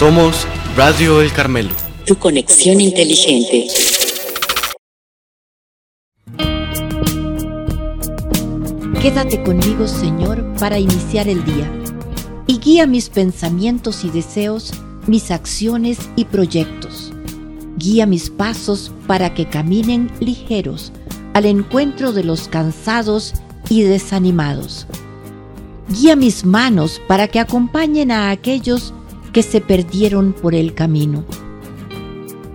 Somos Radio El Carmelo. Tu conexión inteligente. Quédate conmigo, Señor, para iniciar el día y guía mis pensamientos y deseos, mis acciones y proyectos. Guía mis pasos para que caminen ligeros al encuentro de los cansados y desanimados. Guía mis manos para que acompañen a aquellos que se perdieron por el camino.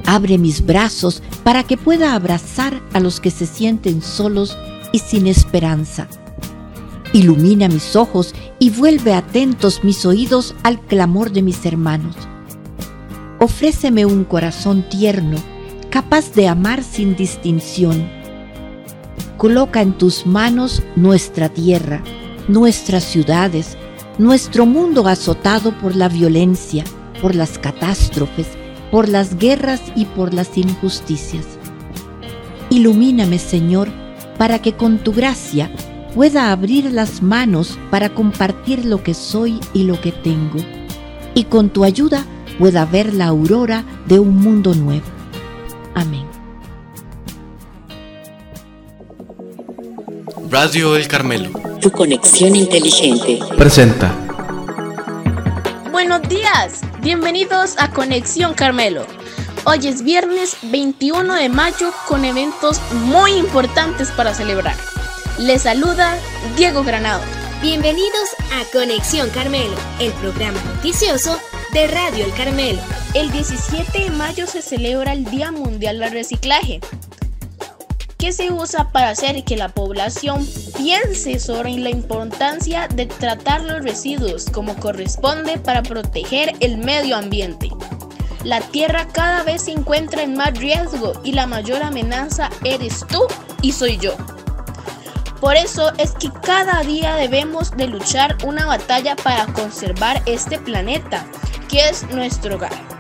Abre mis brazos para que pueda abrazar a los que se sienten solos y sin esperanza. Ilumina mis ojos y vuelve atentos mis oídos al clamor de mis hermanos. Ofréceme un corazón tierno, capaz de amar sin distinción. Coloca en tus manos nuestra tierra, nuestras ciudades, nuestro mundo azotado por la violencia, por las catástrofes, por las guerras y por las injusticias. Ilumíname, Señor, para que con tu gracia pueda abrir las manos para compartir lo que soy y lo que tengo, y con tu ayuda pueda ver la aurora de un mundo nuevo. Amén. Radio El Carmelo. Tu conexión inteligente. Presenta. Buenos días, bienvenidos a Conexión Carmelo. Hoy es viernes 21 de mayo con eventos muy importantes para celebrar. Les saluda Diego Granado. Bienvenidos a Conexión Carmelo, el programa noticioso de Radio El Carmelo. El 17 de mayo se celebra el Día Mundial del Reciclaje. ¿Qué se usa para hacer que la población piense sobre la importancia de tratar los residuos como corresponde para proteger el medio ambiente? La tierra cada vez se encuentra en más riesgo y la mayor amenaza eres tú y soy yo. Por eso es que cada día debemos de luchar una batalla para conservar este planeta, que es nuestro hogar.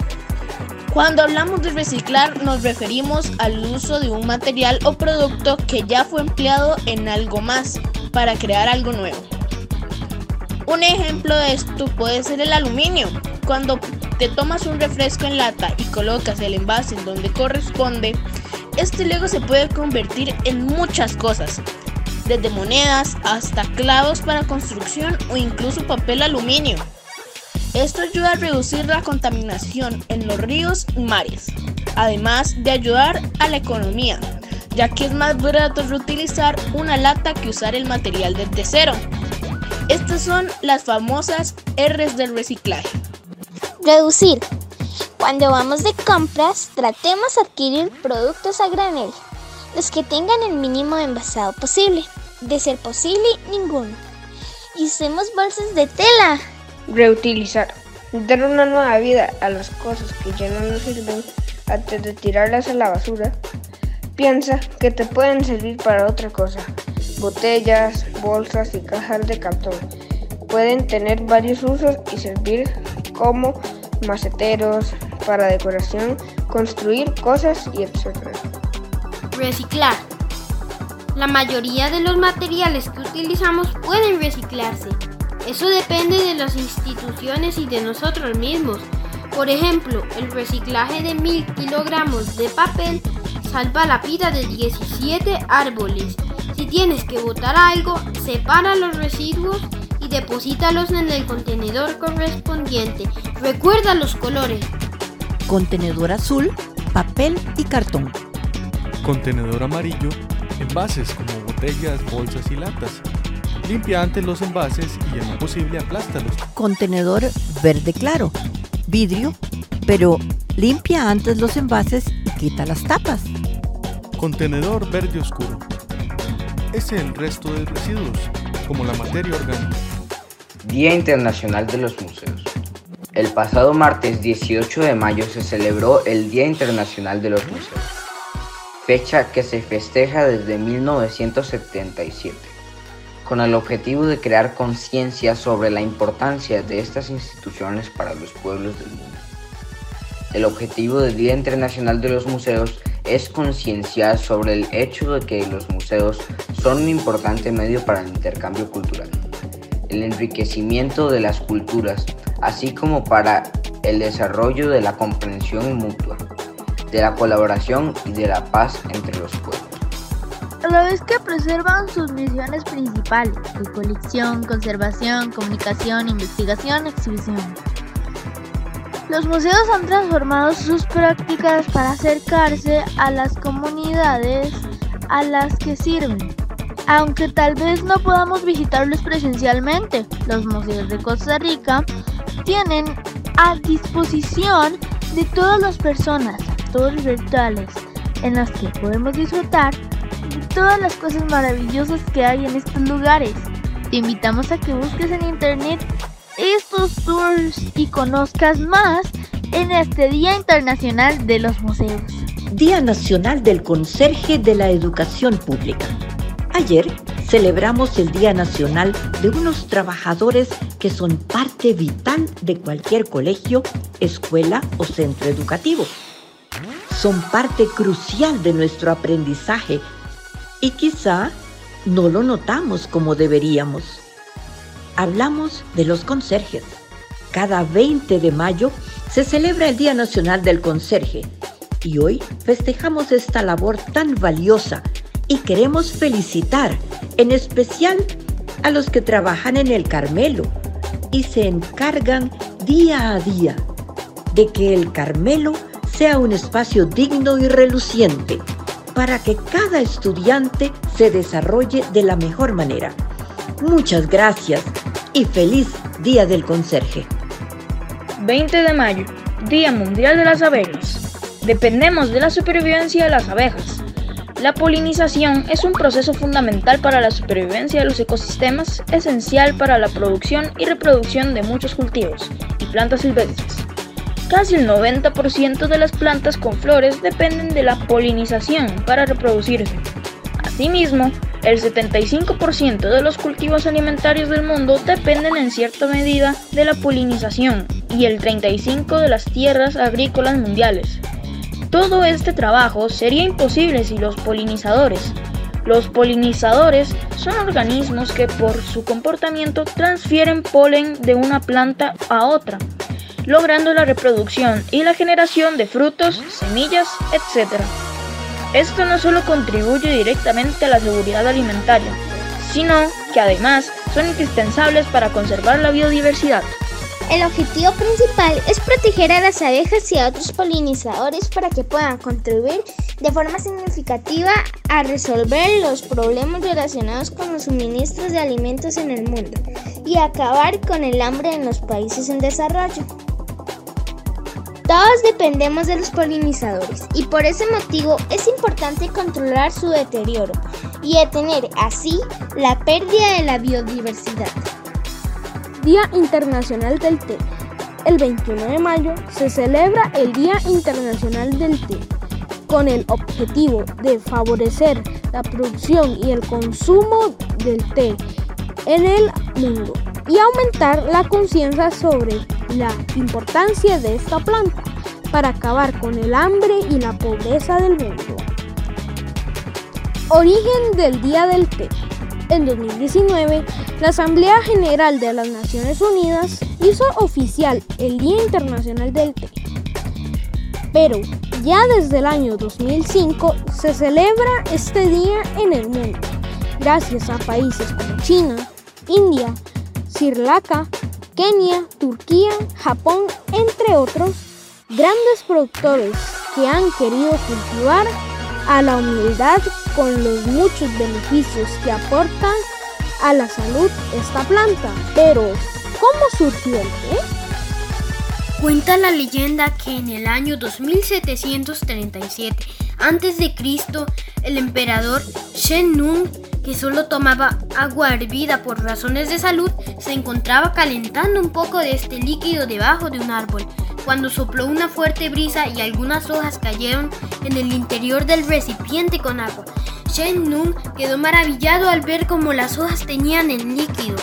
Cuando hablamos de reciclar nos referimos al uso de un material o producto que ya fue empleado en algo más para crear algo nuevo. Un ejemplo de esto puede ser el aluminio. Cuando te tomas un refresco en lata y colocas el envase en donde corresponde, este luego se puede convertir en muchas cosas, desde monedas hasta clavos para construcción o incluso papel aluminio. Esto ayuda a reducir la contaminación en los ríos y mares, además de ayudar a la economía, ya que es más barato reutilizar una lata que usar el material de cero. Estas son las famosas R's del reciclaje. Reducir. Cuando vamos de compras, tratemos de adquirir productos a granel, los que tengan el mínimo envasado posible, de ser posible ninguno. Y usemos bolsas de tela. Reutilizar. Dar una nueva vida a las cosas que ya no nos sirven antes de tirarlas a la basura. Piensa que te pueden servir para otra cosa. Botellas, bolsas y cajas de cartón pueden tener varios usos y servir como maceteros, para decoración, construir cosas y etc. Reciclar. La mayoría de los materiales que utilizamos pueden reciclarse. Eso depende de las instituciones y de nosotros mismos. Por ejemplo, el reciclaje de mil kilogramos de papel salva la vida de 17 árboles. Si tienes que botar algo, separa los residuos y deposítalos en el contenedor correspondiente. Recuerda los colores. Contenedor azul, papel y cartón. Contenedor amarillo, envases como botellas, bolsas y latas. Limpia antes los envases y en lo posible aplástalos. Contenedor verde claro, vidrio, pero limpia antes los envases y quita las tapas. Contenedor verde oscuro. Es el resto de residuos, como la materia orgánica. Día Internacional de los Museos. El pasado martes 18 de mayo se celebró el Día Internacional de los Museos, fecha que se festeja desde 1977, con el objetivo de crear conciencia sobre la importancia de estas instituciones para los pueblos del mundo. El objetivo del Día Internacional de los Museos es concienciar sobre el hecho de que los museos son un importante medio para el intercambio cultural, el enriquecimiento de las culturas, así como para el desarrollo de la comprensión mutua, de la colaboración y de la paz entre los pueblos. A la vez que preservan sus misiones principales de colección, conservación, comunicación, investigación, exhibición. Los museos han transformado sus prácticas para acercarse a las comunidades a las que sirven. Aunque tal vez no podamos visitarlos presencialmente, los museos de Costa Rica tienen a disposición de todas las personas, todos virtuales, en las que podemos disfrutar todas las cosas maravillosas que hay en estos lugares. Te invitamos a que busques en internet estos tours y conozcas más en este Día Internacional de los Museos. Día Nacional del Conserje de la Educación Pública. Ayer celebramos el Día Nacional de unos trabajadores que son parte vital de cualquier colegio, escuela o centro educativo. Son parte crucial de nuestro aprendizaje y quizá no lo notamos como deberíamos. Hablamos de los conserjes. Cada 20 de mayo se celebra el Día Nacional del Conserje y hoy festejamos esta labor tan valiosa y queremos felicitar en especial a los que trabajan en el Carmelo y se encargan día a día de que el Carmelo sea un espacio digno y reluciente para que cada estudiante se desarrolle de la mejor manera. Muchas gracias y feliz Día del Conserje. 20 de mayo, Día Mundial de las Abejas. Dependemos de la supervivencia de las abejas. La polinización es un proceso fundamental para la supervivencia de los ecosistemas, esencial para la producción y reproducción de muchos cultivos y plantas silvestres. Casi el 90% de las plantas con flores dependen de la polinización para reproducirse. Asimismo, el 75% de los cultivos alimentarios del mundo dependen en cierta medida de la polinización y el 35% de las tierras agrícolas mundiales. Todo este trabajo sería imposible sin los polinizadores. Los polinizadores son organismos que por su comportamiento transfieren polen de una planta a otra, logrando la reproducción y la generación de frutos, semillas, etc. Esto no solo contribuye directamente a la seguridad alimentaria, sino que además son indispensables para conservar la biodiversidad. El objetivo principal es proteger a las abejas y a otros polinizadores para que puedan contribuir de forma significativa a resolver los problemas relacionados con los suministros de alimentos en el mundo y acabar con el hambre en los países en desarrollo. Todos dependemos de los polinizadores y por ese motivo es importante controlar su deterioro y detener así la pérdida de la biodiversidad. Día Internacional del Té. El 21 de mayo se celebra el Día Internacional del Té con el objetivo de favorecer la producción y el consumo del té en el mundo y aumentar la conciencia sobre la importancia de esta planta para acabar con el hambre y la pobreza del mundo. Origen del Día del Té. En 2019, la Asamblea General de las Naciones Unidas hizo oficial el Día Internacional del Té. Pero ya desde el año 2005 se celebra este día en el mundo, gracias a países como China, India, Sri Lanka, Kenia, Turquía, Japón, entre otros, grandes productores que han querido cultivar a la humildad con los muchos beneficios que aporta a la salud esta planta. Pero, ¿cómo surgió el? Cuenta la leyenda que en el año 2737 a.C., el emperador Shen Nung, que solo tomaba agua hervida por razones de salud, se encontraba calentando un poco de este líquido debajo de un árbol, cuando sopló una fuerte brisa y algunas hojas cayeron en el interior del recipiente con agua. Shen Nung quedó maravillado al ver cómo las hojas tenían el líquido,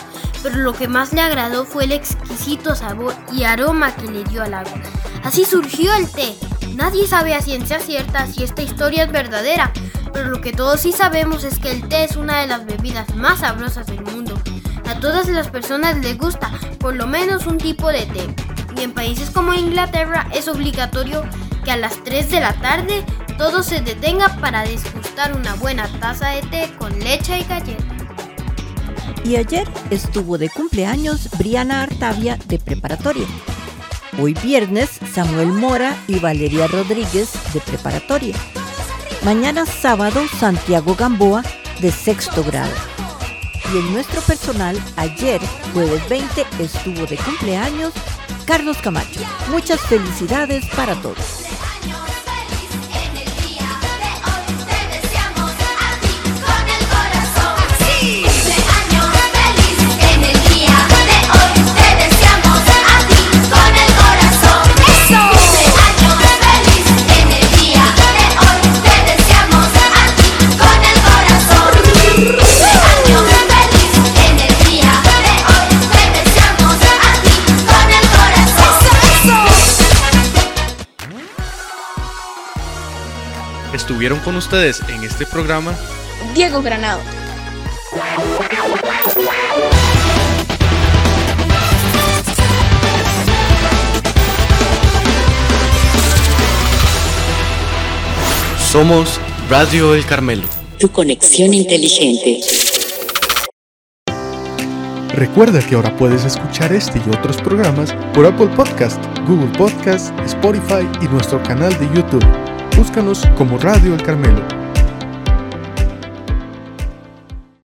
pero lo que más le agradó fue el exquisito sabor y aroma que le dio al agua. Así surgió el té. Nadie sabe a ciencia cierta si esta historia es verdadera, pero lo que todos sí sabemos es que el té es una de las bebidas más sabrosas del mundo. A todas las personas les gusta por lo menos un tipo de té. En países como Inglaterra es obligatorio que a las 3 de la tarde todo se detenga para disgustar una buena taza de té con leche y galleta. Y ayer estuvo de cumpleaños Briana Artavia de preparatoria. Hoy viernes Samuel Mora y Valeria Rodríguez de preparatoria. Mañana sábado Santiago Gamboa de sexto grado. Y en nuestro personal ayer, jueves 20, estuvo de cumpleaños Carlos Camacho. Muchas felicidades para todos. Estuvieron con ustedes en este programa Diego Granado. Somos Radio El Carmelo. Tu conexión inteligente. Recuerda que ahora puedes escuchar este y otros programas por Apple Podcast, Google Podcast, Spotify y nuestro canal de YouTube. Búscanos como Radio El Carmelo.